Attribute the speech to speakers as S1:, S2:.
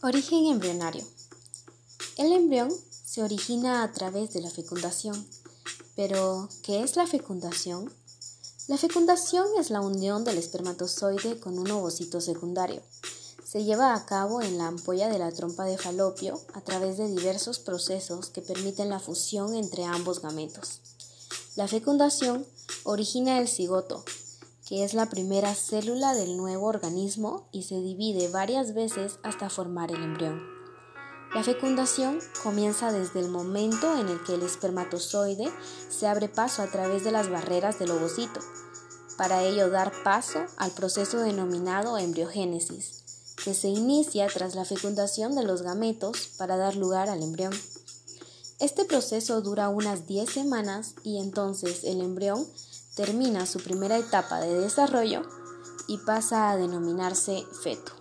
S1: Origen embrionario. El embrión se origina a través de la fecundación. Pero, ¿qué es la fecundación? La fecundación es la unión del espermatozoide con un ovocito secundario. Se lleva a cabo en la ampolla de la trompa de falopio a través de diversos procesos que permiten la fusión entre ambos gametos. La fecundación origina el cigoto, que es la primera célula del nuevo organismo y se divide varias veces hasta formar el embrión. La fecundación comienza desde el momento en el que el espermatozoide se abre paso a través de las barreras del ovocito, para ello dar paso al proceso denominado embriogénesis, que se inicia tras la fecundación de los gametos para dar lugar al embrión. Este proceso dura unas 10 semanas y entonces el embrión termina su primera etapa de desarrollo y pasa a denominarse feto.